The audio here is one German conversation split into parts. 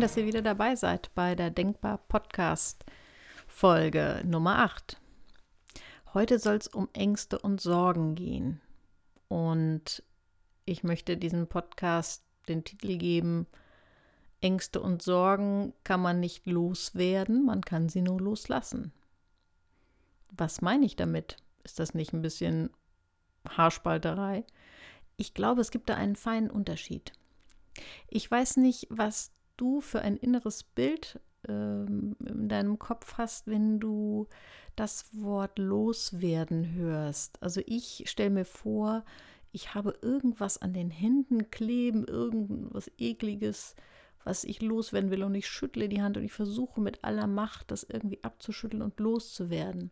Schön, dass ihr wieder dabei seid bei der Denkbar Podcast Folge Nummer 8. Heute soll es um Ängste und Sorgen gehen. Und ich möchte diesem Podcast den Titel geben, Ängste und Sorgen kann man nicht loswerden, man kann sie nur loslassen. Was meine ich damit? Ist das nicht ein bisschen Haarspalterei? Ich glaube, es gibt da einen feinen Unterschied. Ich weiß nicht, was du für ein inneres Bild ähm, in deinem Kopf hast, wenn du das Wort loswerden hörst. Also ich stelle mir vor, ich habe irgendwas an den Händen kleben, irgendwas ekliges, was ich loswerden will und ich schüttle die Hand und ich versuche mit aller Macht, das irgendwie abzuschütteln und loszuwerden.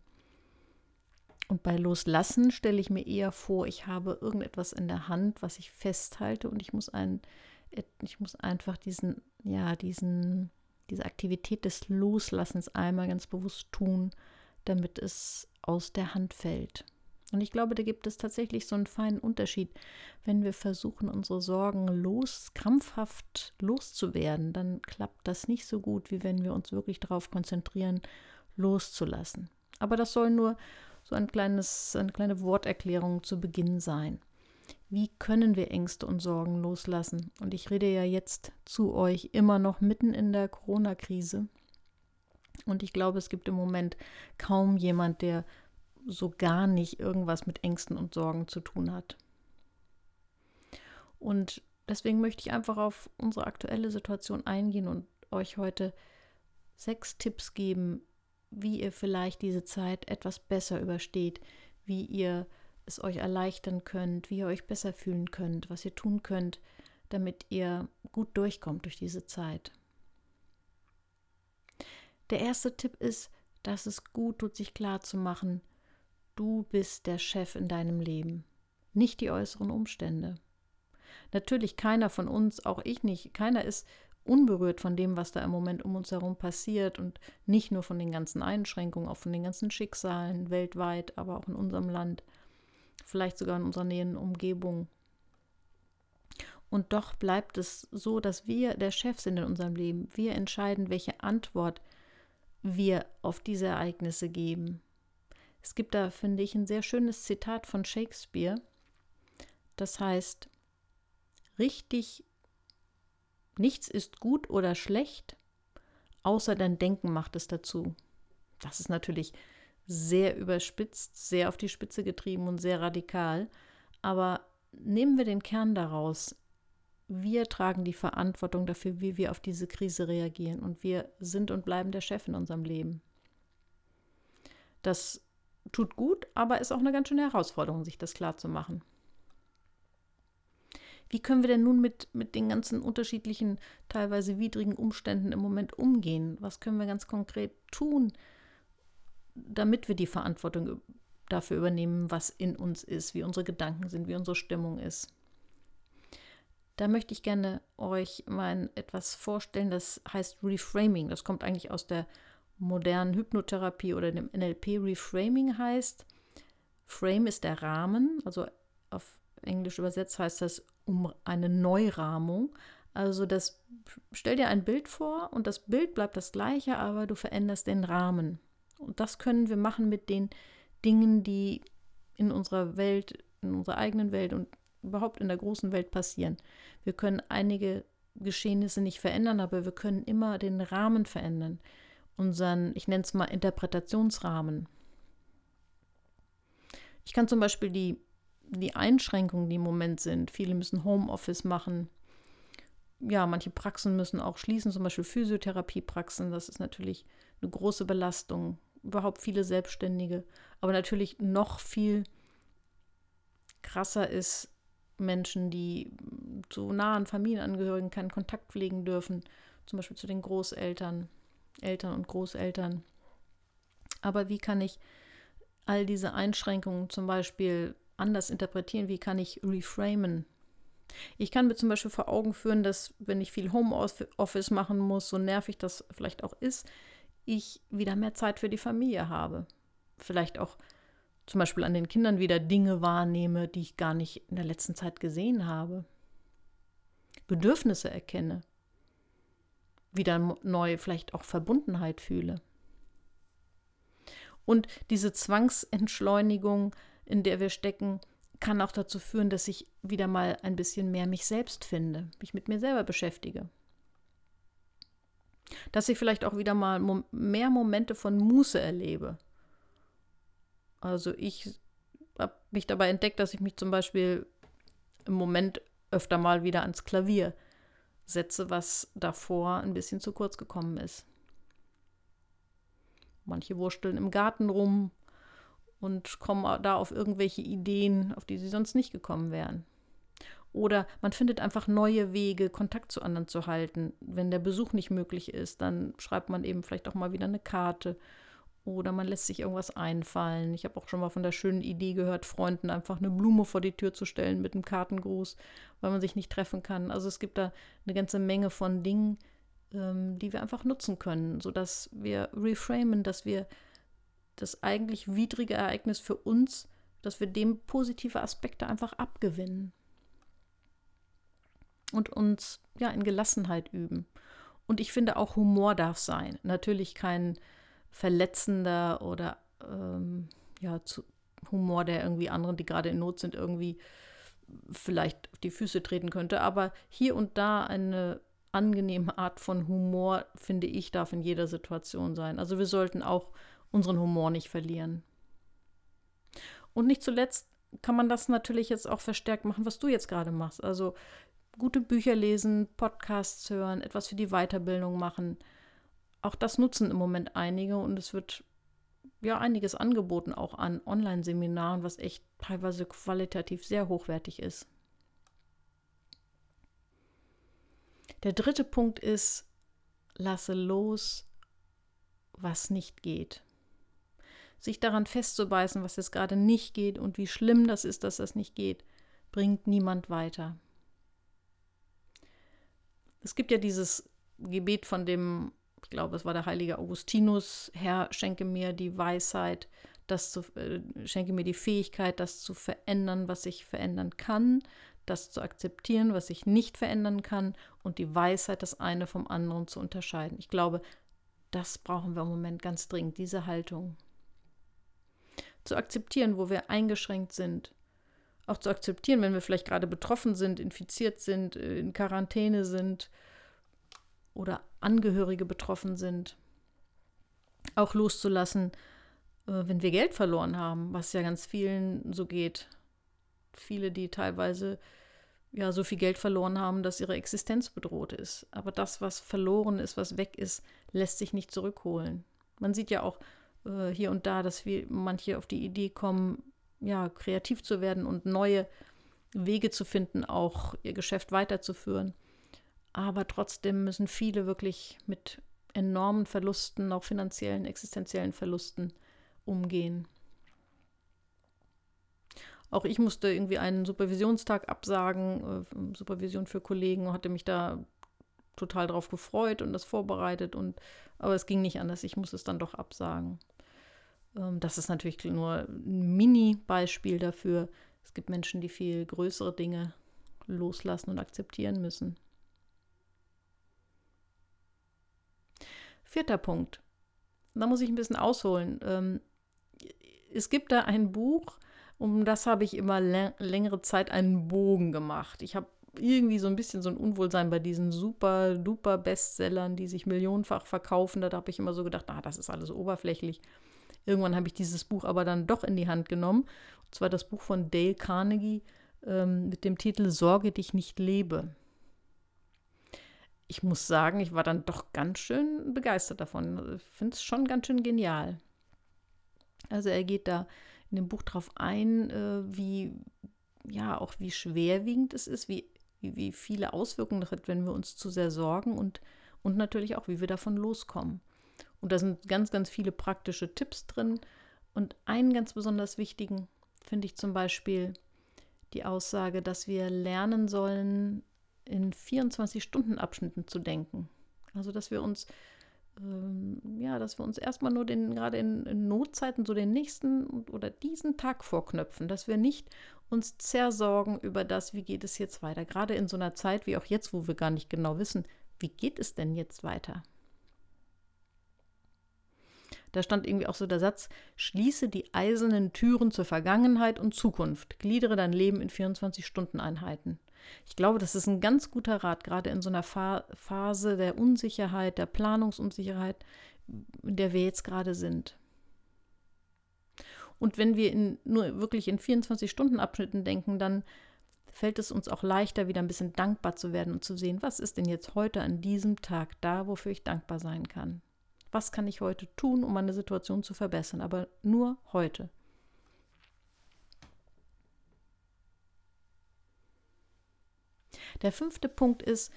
Und bei Loslassen stelle ich mir eher vor, ich habe irgendetwas in der Hand, was ich festhalte und ich muss ein, ich muss einfach diesen, ja, diesen, diese Aktivität des Loslassens einmal ganz bewusst tun, damit es aus der Hand fällt. Und ich glaube, da gibt es tatsächlich so einen feinen Unterschied. Wenn wir versuchen, unsere Sorgen los, krampfhaft loszuwerden, dann klappt das nicht so gut, wie wenn wir uns wirklich darauf konzentrieren, loszulassen. Aber das soll nur so ein kleines, eine kleine Worterklärung zu Beginn sein. Wie können wir Ängste und Sorgen loslassen? Und ich rede ja jetzt zu euch immer noch mitten in der Corona-Krise. Und ich glaube, es gibt im Moment kaum jemand, der so gar nicht irgendwas mit Ängsten und Sorgen zu tun hat. Und deswegen möchte ich einfach auf unsere aktuelle Situation eingehen und euch heute sechs Tipps geben, wie ihr vielleicht diese Zeit etwas besser übersteht, wie ihr es euch erleichtern könnt, wie ihr euch besser fühlen könnt, was ihr tun könnt, damit ihr gut durchkommt durch diese Zeit. Der erste Tipp ist, dass es gut tut, sich klar zu machen, du bist der Chef in deinem Leben, nicht die äußeren Umstände. Natürlich keiner von uns, auch ich nicht, keiner ist unberührt von dem, was da im Moment um uns herum passiert und nicht nur von den ganzen Einschränkungen, auch von den ganzen Schicksalen weltweit, aber auch in unserem Land, vielleicht sogar in unserer näheren Umgebung. Und doch bleibt es so, dass wir der Chef sind in unserem Leben. Wir entscheiden, welche Antwort wir auf diese Ereignisse geben. Es gibt da, finde ich, ein sehr schönes Zitat von Shakespeare. Das heißt, richtig Nichts ist gut oder schlecht, außer dein Denken macht es dazu. Das ist natürlich sehr überspitzt, sehr auf die Spitze getrieben und sehr radikal. Aber nehmen wir den Kern daraus. Wir tragen die Verantwortung dafür, wie wir auf diese Krise reagieren. Und wir sind und bleiben der Chef in unserem Leben. Das tut gut, aber ist auch eine ganz schöne Herausforderung, sich das klar zu machen. Wie können wir denn nun mit, mit den ganzen unterschiedlichen, teilweise widrigen Umständen im Moment umgehen? Was können wir ganz konkret tun, damit wir die Verantwortung dafür übernehmen, was in uns ist, wie unsere Gedanken sind, wie unsere Stimmung ist? Da möchte ich gerne euch mal etwas vorstellen, das heißt Reframing. Das kommt eigentlich aus der modernen Hypnotherapie oder dem NLP. Reframing heißt, Frame ist der Rahmen, also auf Englisch übersetzt heißt das um eine Neurahmung. Also das stell dir ein Bild vor und das Bild bleibt das gleiche, aber du veränderst den Rahmen. Und das können wir machen mit den Dingen, die in unserer Welt, in unserer eigenen Welt und überhaupt in der großen Welt passieren. Wir können einige Geschehnisse nicht verändern, aber wir können immer den Rahmen verändern. Unseren, ich nenne es mal Interpretationsrahmen. Ich kann zum Beispiel die die Einschränkungen, die im Moment sind. Viele müssen Homeoffice machen. Ja, manche Praxen müssen auch schließen, zum Beispiel Physiotherapiepraxen. Das ist natürlich eine große Belastung. Überhaupt viele Selbstständige. Aber natürlich noch viel krasser ist Menschen, die zu nahen Familienangehörigen keinen Kontakt pflegen dürfen, zum Beispiel zu den Großeltern, Eltern und Großeltern. Aber wie kann ich all diese Einschränkungen zum Beispiel anders interpretieren? Wie kann ich reframen? Ich kann mir zum Beispiel vor Augen führen, dass wenn ich viel Homeoffice machen muss, so nervig das vielleicht auch ist, ich wieder mehr Zeit für die Familie habe. Vielleicht auch zum Beispiel an den Kindern wieder Dinge wahrnehme, die ich gar nicht in der letzten Zeit gesehen habe. Bedürfnisse erkenne. wieder neu vielleicht auch Verbundenheit fühle. Und diese Zwangsentschleunigung, in der wir stecken, kann auch dazu führen, dass ich wieder mal ein bisschen mehr mich selbst finde, mich mit mir selber beschäftige. Dass ich vielleicht auch wieder mal mehr Momente von Muße erlebe. Also ich habe mich dabei entdeckt, dass ich mich zum Beispiel im Moment öfter mal wieder ans Klavier setze, was davor ein bisschen zu kurz gekommen ist. Manche wursteln im Garten rum und kommen da auf irgendwelche Ideen, auf die sie sonst nicht gekommen wären. Oder man findet einfach neue Wege, Kontakt zu anderen zu halten. Wenn der Besuch nicht möglich ist, dann schreibt man eben vielleicht auch mal wieder eine Karte oder man lässt sich irgendwas einfallen. Ich habe auch schon mal von der schönen Idee gehört, Freunden einfach eine Blume vor die Tür zu stellen mit einem Kartengruß, weil man sich nicht treffen kann. Also es gibt da eine ganze Menge von Dingen, ähm, die wir einfach nutzen können, sodass wir reframen, dass wir das eigentlich widrige Ereignis für uns, dass wir dem positive Aspekte einfach abgewinnen und uns ja in Gelassenheit üben. Und ich finde auch Humor darf sein. Natürlich kein verletzender oder ähm, ja, zu Humor, der irgendwie anderen, die gerade in Not sind, irgendwie vielleicht auf die Füße treten könnte. Aber hier und da eine angenehme Art von Humor, finde ich, darf in jeder Situation sein. Also wir sollten auch unseren Humor nicht verlieren. Und nicht zuletzt kann man das natürlich jetzt auch verstärkt machen, was du jetzt gerade machst. Also gute Bücher lesen, Podcasts hören, etwas für die Weiterbildung machen auch das nutzen im Moment einige und es wird ja einiges angeboten, auch an Online-Seminaren, was echt teilweise qualitativ sehr hochwertig ist. Der dritte Punkt ist, lasse los, was nicht geht. Sich daran festzubeißen, was jetzt gerade nicht geht und wie schlimm das ist, dass das nicht geht, bringt niemand weiter. Es gibt ja dieses Gebet von dem ich glaube, es war der heilige Augustinus, Herr, schenke mir die Weisheit, das zu, äh, schenke mir die Fähigkeit, das zu verändern, was ich verändern kann, das zu akzeptieren, was ich nicht verändern kann und die Weisheit, das eine vom anderen zu unterscheiden. Ich glaube, das brauchen wir im Moment ganz dringend, diese Haltung. Zu akzeptieren, wo wir eingeschränkt sind. Auch zu akzeptieren, wenn wir vielleicht gerade betroffen sind, infiziert sind, äh, in Quarantäne sind, oder Angehörige betroffen sind. Auch loszulassen, äh, wenn wir Geld verloren haben, was ja ganz vielen so geht. Viele, die teilweise ja so viel Geld verloren haben, dass ihre Existenz bedroht ist. Aber das, was verloren ist, was weg ist, lässt sich nicht zurückholen. Man sieht ja auch äh, hier und da, dass wir manche auf die Idee kommen, ja, kreativ zu werden und neue Wege zu finden, auch ihr Geschäft weiterzuführen. Aber trotzdem müssen viele wirklich mit enormen Verlusten, auch finanziellen, existenziellen Verlusten umgehen. Auch ich musste irgendwie einen Supervisionstag absagen, äh, Supervision für Kollegen, hatte mich da total drauf gefreut und das vorbereitet. Und, aber es ging nicht anders, ich musste es dann doch absagen. Ähm, das ist natürlich nur ein Mini-Beispiel dafür. Es gibt Menschen, die viel größere Dinge loslassen und akzeptieren müssen. Vierter Punkt. Da muss ich ein bisschen ausholen. Ähm, es gibt da ein Buch, um das habe ich immer längere Zeit einen Bogen gemacht. Ich habe irgendwie so ein bisschen so ein Unwohlsein bei diesen super duper Bestsellern, die sich millionenfach verkaufen. Da habe ich immer so gedacht, ah, das ist alles oberflächlich. Irgendwann habe ich dieses Buch aber dann doch in die Hand genommen. Und zwar das Buch von Dale Carnegie ähm, mit dem Titel Sorge dich nicht lebe ich muss sagen, ich war dann doch ganz schön begeistert davon. Ich finde es schon ganz schön genial. Also er geht da in dem Buch drauf ein, äh, wie, ja, auch wie schwerwiegend es ist, wie, wie, wie viele Auswirkungen das hat, wenn wir uns zu sehr sorgen und, und natürlich auch, wie wir davon loskommen. Und da sind ganz, ganz viele praktische Tipps drin. Und einen ganz besonders wichtigen finde ich zum Beispiel die Aussage, dass wir lernen sollen, in 24-Stunden-Abschnitten zu denken. Also, dass wir uns, ähm, ja, dass wir uns erstmal nur den, gerade in, in, Notzeiten, so den nächsten oder diesen Tag vorknöpfen, dass wir nicht uns zersorgen über das, wie geht es jetzt weiter. Gerade in so einer Zeit wie auch jetzt, wo wir gar nicht genau wissen, wie geht es denn jetzt weiter? Da stand irgendwie auch so der Satz, schließe die eisernen Türen zur Vergangenheit und Zukunft, gliedere dein Leben in 24-Stunden-Einheiten. Ich glaube, das ist ein ganz guter Rat, gerade in so einer Phase der Unsicherheit, der Planungsunsicherheit, in der wir jetzt gerade sind. Und wenn wir in, nur wirklich in 24-Stunden-Abschnitten denken, dann fällt es uns auch leichter, wieder ein bisschen dankbar zu werden und zu sehen, was ist denn jetzt heute an diesem Tag da, wofür ich dankbar sein kann. Was kann ich heute tun, um meine Situation zu verbessern, aber nur heute. Der fünfte Punkt ist,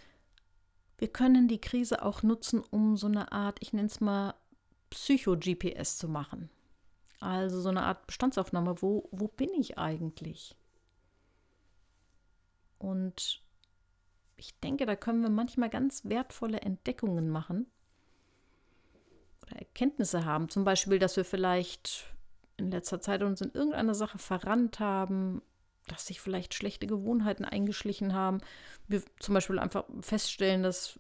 wir können die Krise auch nutzen, um so eine Art, ich nenne es mal Psycho-GPS zu machen. Also so eine Art Bestandsaufnahme, wo, wo bin ich eigentlich? Und ich denke, da können wir manchmal ganz wertvolle Entdeckungen machen oder Erkenntnisse haben. Zum Beispiel, dass wir vielleicht in letzter Zeit uns in irgendeiner Sache verrannt haben, dass sich vielleicht schlechte Gewohnheiten eingeschlichen haben. Wir zum Beispiel einfach feststellen, dass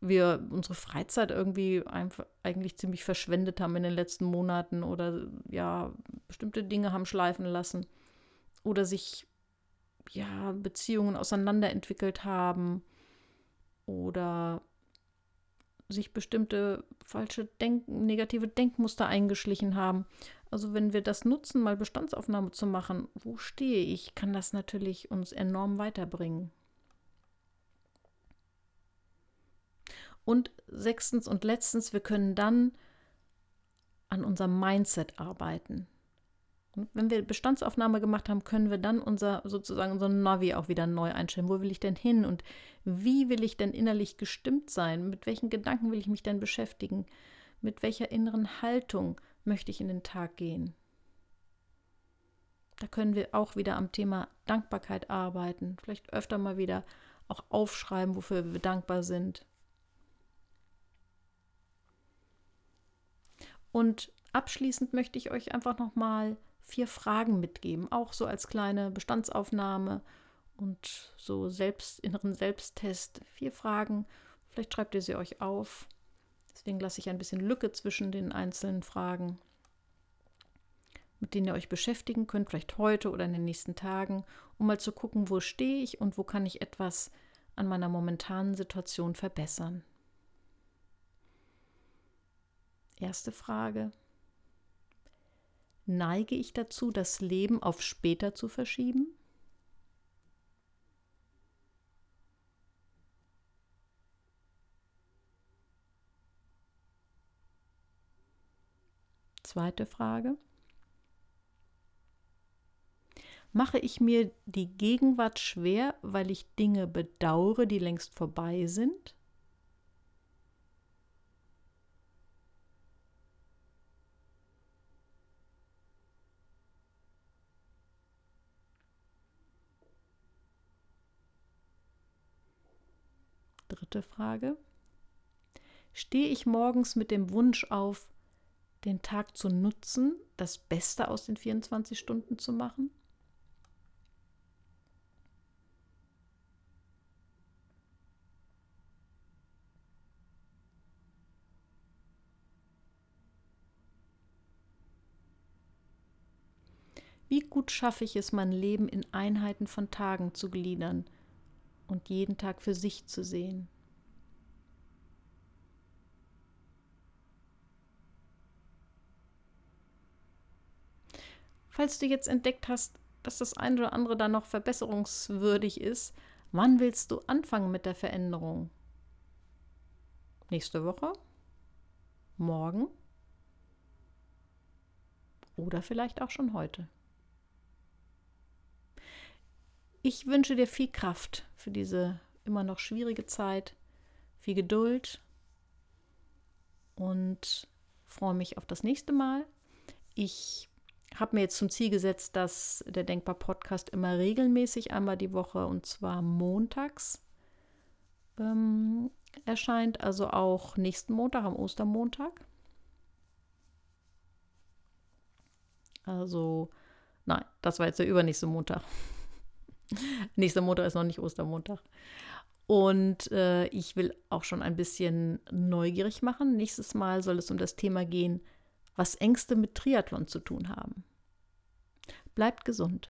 wir unsere Freizeit irgendwie einfach eigentlich ziemlich verschwendet haben in den letzten Monaten oder ja, bestimmte Dinge haben schleifen lassen oder sich ja, Beziehungen auseinanderentwickelt haben oder sich bestimmte falsche Denk negative Denkmuster eingeschlichen haben. Also wenn wir das nutzen, mal Bestandsaufnahme zu machen, wo stehe ich, kann das natürlich uns enorm weiterbringen. Und sechstens und letztens, wir können dann an unserem Mindset arbeiten. Wenn wir Bestandsaufnahme gemacht haben, können wir dann unser sozusagen unseren Navi auch wieder neu einstellen. Wo will ich denn hin und wie will ich denn innerlich gestimmt sein? Mit welchen Gedanken will ich mich denn beschäftigen? Mit welcher inneren Haltung möchte ich in den Tag gehen? Da können wir auch wieder am Thema Dankbarkeit arbeiten. Vielleicht öfter mal wieder auch aufschreiben, wofür wir dankbar sind. Und abschließend möchte ich euch einfach noch mal vier Fragen mitgeben, auch so als kleine Bestandsaufnahme und so selbst, inneren Selbsttest. Vier Fragen, vielleicht schreibt ihr sie euch auf. Deswegen lasse ich ein bisschen Lücke zwischen den einzelnen Fragen, mit denen ihr euch beschäftigen könnt, vielleicht heute oder in den nächsten Tagen, um mal zu gucken, wo stehe ich und wo kann ich etwas an meiner momentanen Situation verbessern. Erste Frage. Neige ich dazu, das Leben auf später zu verschieben? Zweite Frage. Mache ich mir die Gegenwart schwer, weil ich Dinge bedauere, die längst vorbei sind? Dritte Frage. Stehe ich morgens mit dem Wunsch auf, den Tag zu nutzen, das Beste aus den 24 Stunden zu machen? Wie gut schaffe ich es, mein Leben in Einheiten von Tagen zu gliedern und jeden Tag für sich zu sehen? Falls du jetzt entdeckt hast, dass das eine oder andere da noch verbesserungswürdig ist, wann willst du anfangen mit der Veränderung? Nächste Woche? Morgen? Oder vielleicht auch schon heute? Ich wünsche dir viel Kraft für diese immer noch schwierige Zeit, viel Geduld und freue mich auf das nächste Mal. Ich habe mir jetzt zum Ziel gesetzt, dass der Denkbar Podcast immer regelmäßig einmal die Woche und zwar montags ähm, erscheint, also auch nächsten Montag am Ostermontag. Also, nein, das war jetzt der übernächste Montag. Nächster Montag ist noch nicht Ostermontag. Und äh, ich will auch schon ein bisschen neugierig machen. Nächstes Mal soll es um das Thema gehen, was Ängste mit Triathlon zu tun haben. Bleibt gesund.